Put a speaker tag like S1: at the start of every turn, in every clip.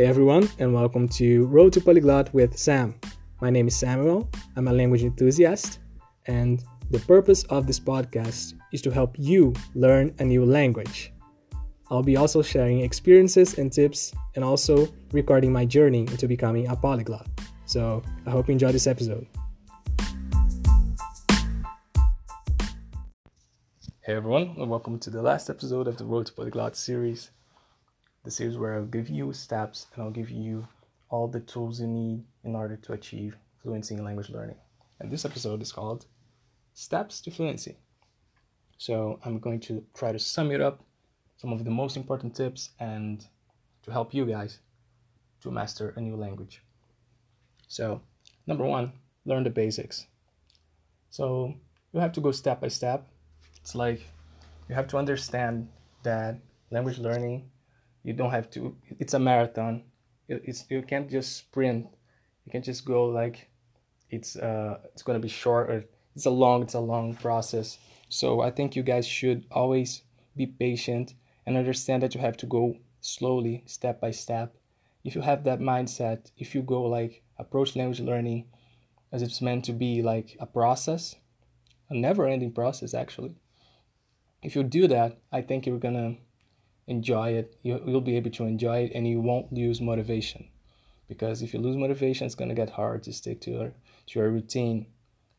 S1: Hey everyone, and welcome to Road to Polyglot with Sam. My name is Samuel. I'm a language enthusiast, and the purpose of this podcast is to help you learn a new language. I'll be also sharing experiences and tips, and also recording my journey into becoming a polyglot. So I hope you enjoy this episode. Hey everyone, and welcome to the last episode of the Road to Polyglot series the series where I'll give you steps and I'll give you all the tools you need in order to achieve fluency in language learning. And this episode is called Steps to Fluency. So I'm going to try to sum it up, some of the most important tips, and to help you guys to master a new language. So, number one, learn the basics. So, you have to go step by step. It's like you have to understand that language learning you don't have to. It's a marathon. It's you can't just sprint. You can't just go like it's uh it's gonna be short or it's a long it's a long process. So i think you guys should always be patient and understand that you have to go slowly step by step. If you have that mindset if you go like approach language learning as it's meant to be like a process a never ending process actually. If you do that i think you're gonna enjoy it. You, you'll be able to enjoy it and you won't lose motivation. Because if you lose motivation, it's going to get hard to stick to your, to your routine.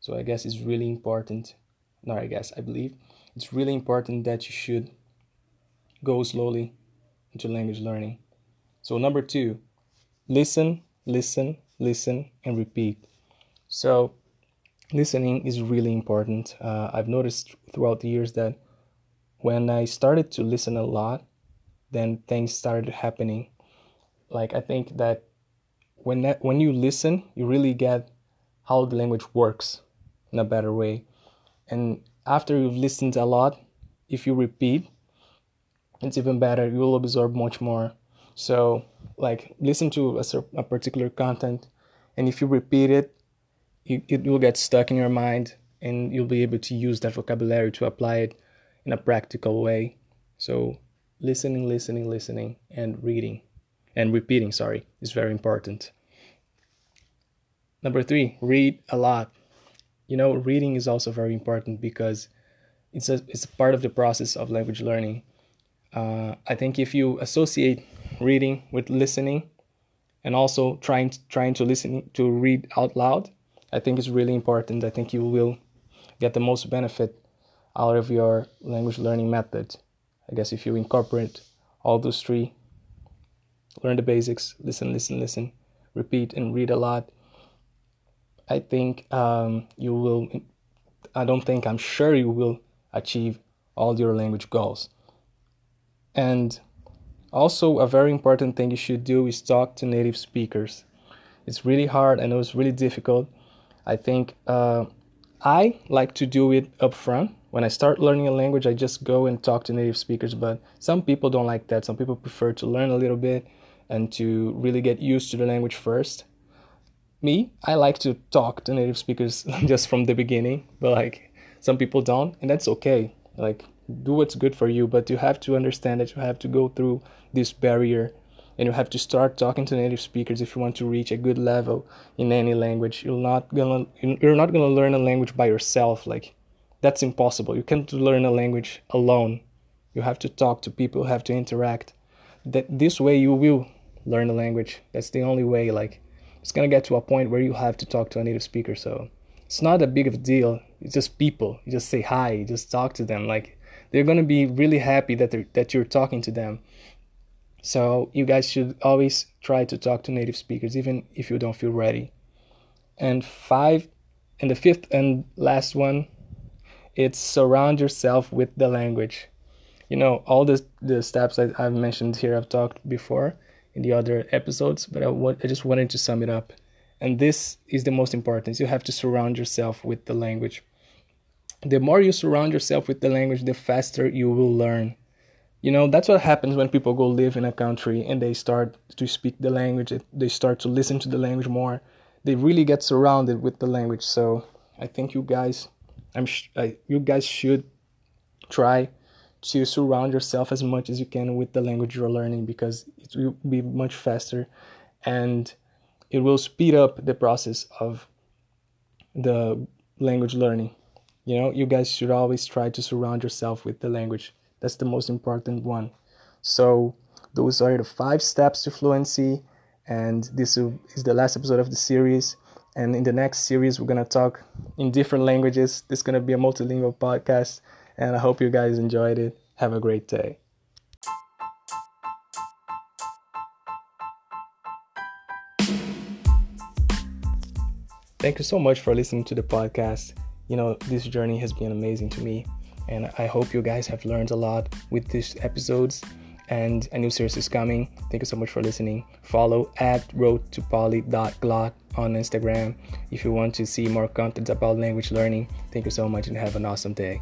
S1: So I guess it's really important. No, I guess, I believe it's really important that you should go slowly into language learning. So, number two, listen, listen, listen, and repeat. So, listening is really important. Uh, I've noticed throughout the years that when I started to listen a lot, then things started happening. Like I think that when that, when you listen, you really get how the language works in a better way. And after you've listened a lot, if you repeat, it's even better. You will absorb much more. So, like, listen to a, a particular content, and if you repeat it, you, it will get stuck in your mind, and you'll be able to use that vocabulary to apply it in a practical way. So, listening, listening, listening, and reading and repeating, sorry, is very important. Number three, read a lot. You know, reading is also very important because it's a, it's a part of the process of language learning. Uh, I think if you associate reading with listening and also trying to, trying to listen to read out loud, I think it's really important. I think you will get the most benefit out of your language learning method. I guess if you incorporate all those three, learn the basics, listen, listen, listen, repeat, and read a lot, I think um, you will. I don't think I'm sure you will achieve all your language goals. And also, a very important thing you should do is talk to native speakers. It's really hard. I know it's really difficult. I think uh, I like to do it up front when I start learning a language, I just go and talk to native speakers. But some people don't like that. Some people prefer to learn a little bit and to really get used to the language first. Me, I like to talk to native speakers just from the beginning, but like some people don't, and that's okay. Like, do what's good for you, but you have to understand that you have to go through this barrier and you have to start talking to native speakers if you want to reach a good level in any language. You're not gonna you're not gonna learn a language by yourself. Like that's impossible. You can't learn a language alone. You have to talk to people, you have to interact. That this way you will learn a language. That's the only way. Like it's gonna get to a point where you have to talk to a native speaker. So it's not a big of a deal. It's just people. You just say hi. You just talk to them. Like they're gonna be really happy that they that you're talking to them. So you guys should always try to talk to native speakers, even if you don't feel ready. And five, and the fifth and last one it's surround yourself with the language. You know, all the the steps I, I've mentioned here, I've talked before in the other episodes, but I, I just wanted to sum it up. And this is the most important. You have to surround yourself with the language. The more you surround yourself with the language, the faster you will learn. You know, that's what happens when people go live in a country and they start to speak the language, they start to listen to the language more. They really get surrounded with the language. So I think you guys I'm sh- I, you guys should try to surround yourself as much as you can with the language you're learning because it will be much faster and it will speed up the process of the language learning. You know, you guys should always try to surround yourself with the language. That's the most important one. So, those are the five steps to fluency, and this is the last episode of the series. And in the next series, we're gonna talk in different languages. This is gonna be a multilingual podcast, and I hope you guys enjoyed it. Have a great day. Thank you so much for listening to the podcast. You know, this journey has been amazing to me, and I hope you guys have learned a lot with these episodes. And a new series is coming. Thank you so much for listening. Follow at roadtopoly.glot on Instagram if you want to see more content about language learning. Thank you so much and have an awesome day.